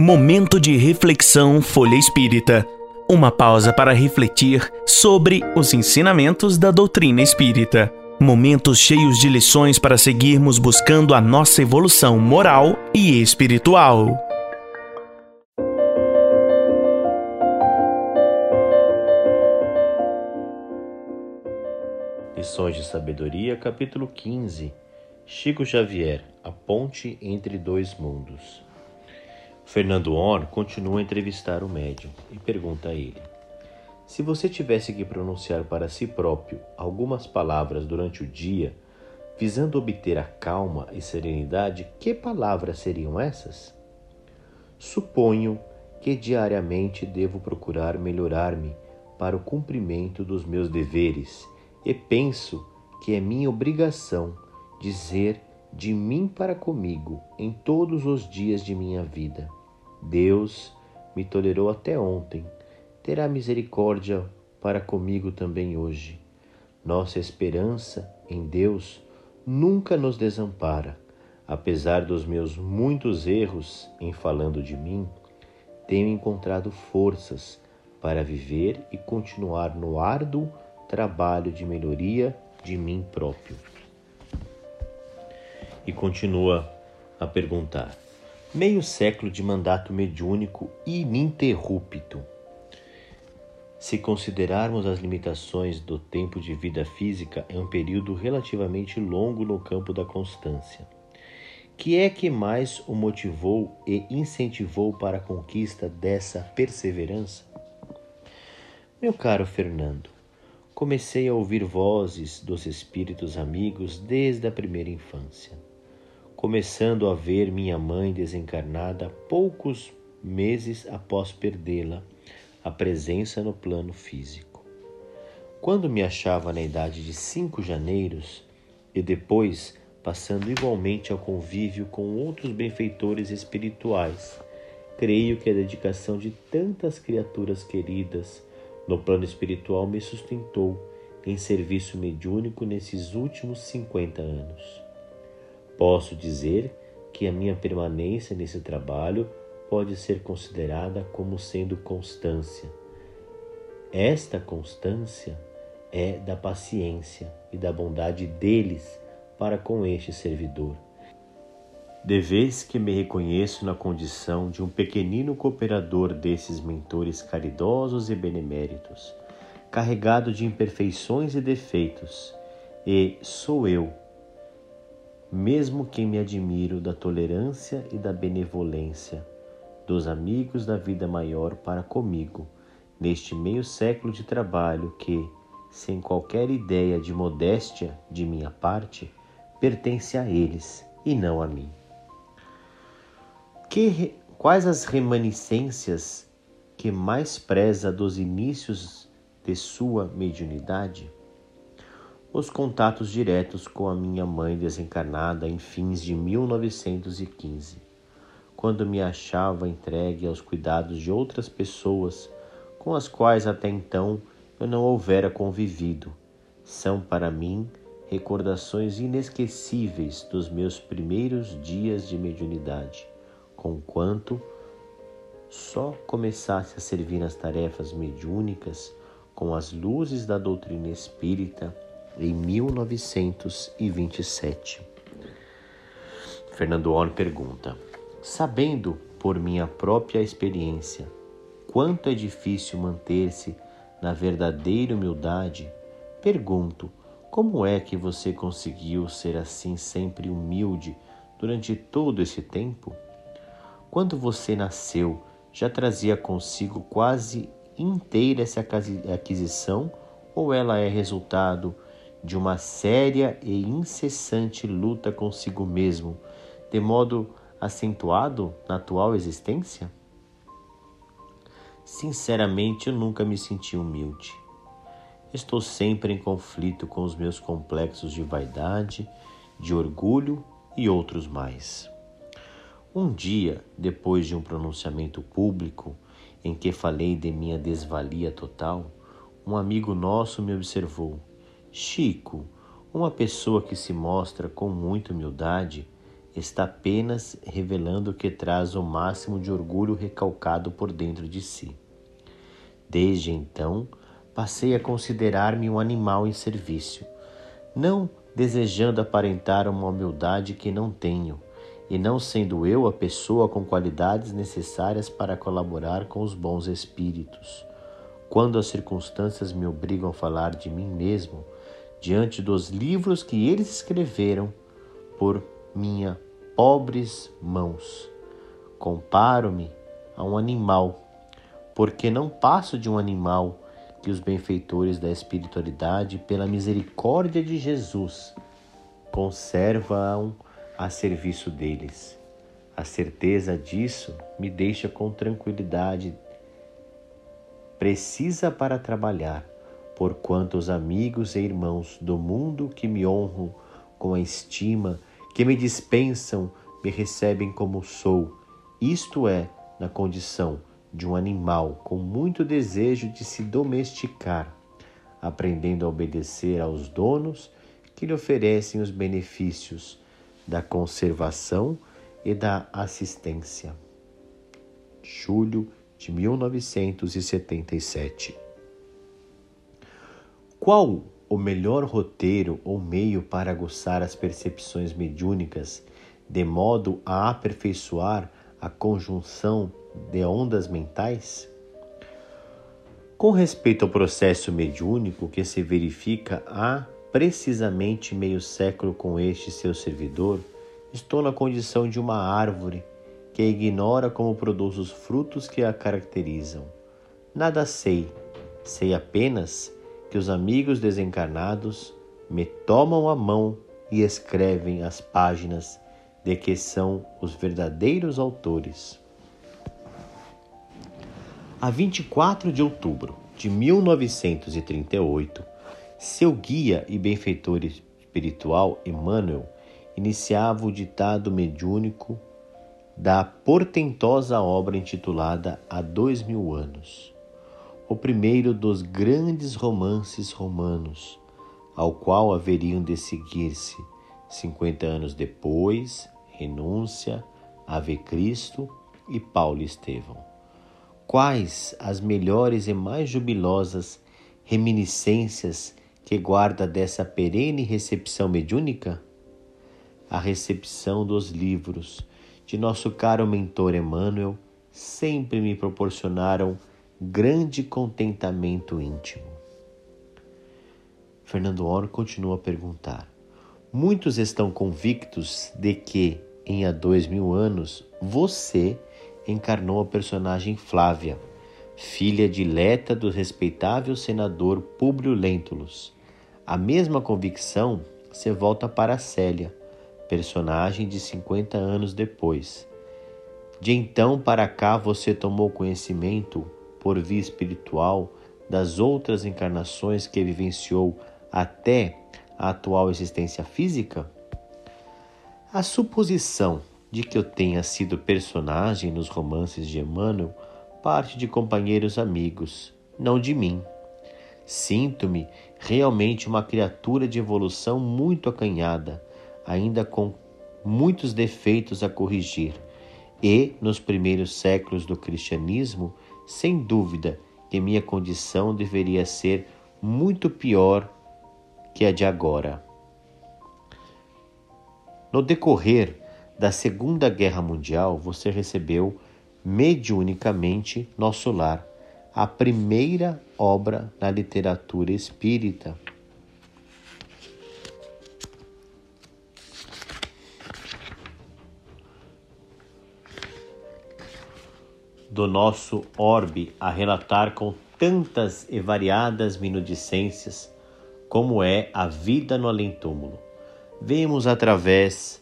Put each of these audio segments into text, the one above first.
Momento de reflexão Folha Espírita. Uma pausa para refletir sobre os ensinamentos da doutrina espírita. Momentos cheios de lições para seguirmos buscando a nossa evolução moral e espiritual. Lições de Sabedoria, capítulo 15. Chico Xavier, a ponte entre dois mundos. Fernando Orr continua a entrevistar o médium e pergunta a ele: Se você tivesse que pronunciar para si próprio algumas palavras durante o dia, visando obter a calma e serenidade, que palavras seriam essas? Suponho que diariamente devo procurar melhorar-me para o cumprimento dos meus deveres e penso que é minha obrigação dizer de mim para comigo em todos os dias de minha vida. Deus me tolerou até ontem, terá misericórdia para comigo também hoje. Nossa esperança em Deus nunca nos desampara. Apesar dos meus muitos erros em falando de mim, tenho encontrado forças para viver e continuar no árduo trabalho de melhoria de mim próprio. E continua a perguntar: meio século de mandato mediúnico ininterrupto. Se considerarmos as limitações do tempo de vida física, é um período relativamente longo no campo da constância. Que é que mais o motivou e incentivou para a conquista dessa perseverança? Meu caro Fernando, comecei a ouvir vozes dos espíritos amigos desde a primeira infância começando a ver minha mãe desencarnada poucos meses após perdê-la, a presença no plano físico. Quando me achava na idade de cinco janeiros e depois passando igualmente ao convívio com outros benfeitores espirituais, creio que a dedicação de tantas criaturas queridas no plano espiritual me sustentou em serviço mediúnico nesses últimos 50 anos. Posso dizer que a minha permanência nesse trabalho pode ser considerada como sendo constância. Esta constância é da paciência e da bondade deles para com este servidor. De vez que me reconheço na condição de um pequenino cooperador desses mentores caridosos e beneméritos, carregado de imperfeições e defeitos, e sou eu mesmo quem me admiro da tolerância e da benevolência dos amigos da vida maior para comigo, neste meio século de trabalho que, sem qualquer ideia de modéstia de minha parte, pertence a eles e não a mim. Que, quais as reminiscências que mais preza dos inícios de sua mediunidade? Os contatos diretos com a minha mãe desencarnada em fins de 1915, quando me achava entregue aos cuidados de outras pessoas com as quais até então eu não houvera convivido, são para mim recordações inesquecíveis dos meus primeiros dias de mediunidade, conquanto só começasse a servir nas tarefas mediúnicas com as luzes da doutrina espírita em 1927. Fernando Horn pergunta: Sabendo por minha própria experiência quanto é difícil manter-se na verdadeira humildade, pergunto: como é que você conseguiu ser assim sempre humilde durante todo esse tempo? Quando você nasceu, já trazia consigo quase inteira essa aquisição ou ela é resultado de uma séria e incessante luta consigo mesmo, de modo acentuado na atual existência? Sinceramente, eu nunca me senti humilde. Estou sempre em conflito com os meus complexos de vaidade, de orgulho e outros mais. Um dia, depois de um pronunciamento público em que falei de minha desvalia total, um amigo nosso me observou Chico, uma pessoa que se mostra com muita humildade, está apenas revelando que traz o máximo de orgulho recalcado por dentro de si. Desde então, passei a considerar-me um animal em serviço, não desejando aparentar uma humildade que não tenho, e não sendo eu a pessoa com qualidades necessárias para colaborar com os bons espíritos. Quando as circunstâncias me obrigam a falar de mim mesmo, diante dos livros que eles escreveram por minha pobres mãos. Comparo-me a um animal, porque não passo de um animal que os benfeitores da espiritualidade, pela misericórdia de Jesus, conservam a serviço deles. A certeza disso me deixa com tranquilidade precisa para trabalhar, porquanto os amigos e irmãos do mundo que me honram com a estima que me dispensam, me recebem como sou, isto é, na condição de um animal com muito desejo de se domesticar, aprendendo a obedecer aos donos que lhe oferecem os benefícios da conservação e da assistência. Julho de 1977. Qual o melhor roteiro ou meio para aguçar as percepções mediúnicas, de modo a aperfeiçoar a conjunção de ondas mentais? Com respeito ao processo mediúnico que se verifica há precisamente meio século com este seu servidor, estou na condição de uma árvore que ignora como produz os frutos que a caracterizam. Nada sei, sei apenas que os amigos desencarnados me tomam a mão e escrevem as páginas de que são os verdadeiros autores. A 24 de outubro de 1938, seu guia e benfeitor espiritual Emmanuel iniciava o ditado mediúnico da portentosa obra intitulada Há Dois Mil Anos o primeiro dos grandes romances romanos, ao qual haveriam de seguir-se, cinquenta anos depois, Renúncia, Ave Cristo e Paulo Estevão. Quais as melhores e mais jubilosas reminiscências que guarda dessa perene recepção mediúnica? A recepção dos livros de nosso caro mentor Emmanuel sempre me proporcionaram grande contentamento íntimo. Fernando Oro continua a perguntar: Muitos estão convictos de que, em há dois mil anos, você encarnou a personagem Flávia, filha dileta do respeitável senador Públio Lentulus. A mesma convicção se volta para Célia, personagem de 50 anos depois. De então para cá você tomou conhecimento por via espiritual das outras encarnações que vivenciou até a atual existência física? A suposição de que eu tenha sido personagem nos romances de Emmanuel parte de companheiros amigos, não de mim. Sinto-me realmente uma criatura de evolução muito acanhada, ainda com muitos defeitos a corrigir, e, nos primeiros séculos do cristianismo, sem dúvida que minha condição deveria ser muito pior que a de agora. No decorrer da Segunda Guerra Mundial, você recebeu mediunicamente Nosso Lar, a primeira obra na literatura espírita. Do nosso orbe a relatar com tantas e variadas minudicências como é a vida no além-túmulo. Vemos através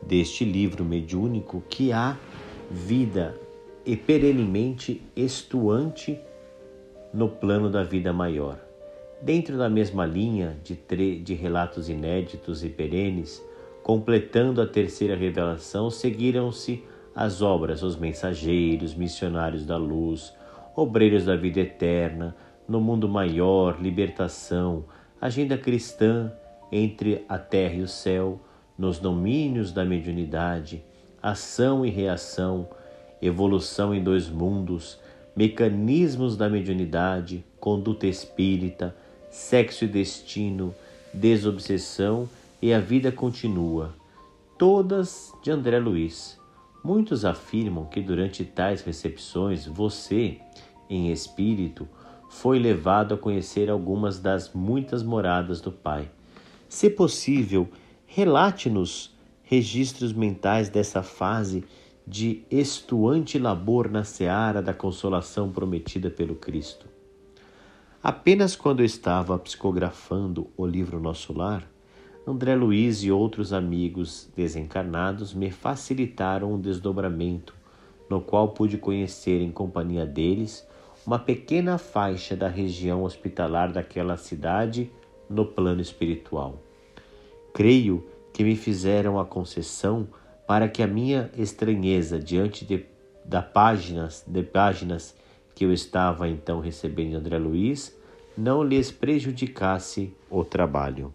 deste livro mediúnico que há vida e perenemente estuante no plano da vida maior. Dentro da mesma linha de, de relatos inéditos e perenes, completando a terceira revelação, seguiram-se as obras Os Mensageiros, Missionários da Luz, Obreiros da Vida Eterna, No Mundo Maior, Libertação, Agenda Cristã, Entre a Terra e o Céu, nos domínios da mediunidade, ação e reação, evolução em dois mundos, mecanismos da mediunidade, conduta espírita, sexo e destino, desobsessão e a vida continua. Todas de André Luiz. Muitos afirmam que durante tais recepções você, em espírito, foi levado a conhecer algumas das muitas moradas do Pai. Se possível, relate-nos registros mentais dessa fase de estuante labor na seara da consolação prometida pelo Cristo. Apenas quando eu estava psicografando o livro Nosso Lar, André Luiz e outros amigos desencarnados me facilitaram um desdobramento no qual pude conhecer em companhia deles uma pequena faixa da região hospitalar daquela cidade no plano espiritual. Creio que me fizeram a concessão para que a minha estranheza diante de, da páginas, de páginas que eu estava então recebendo de André Luiz não lhes prejudicasse o trabalho.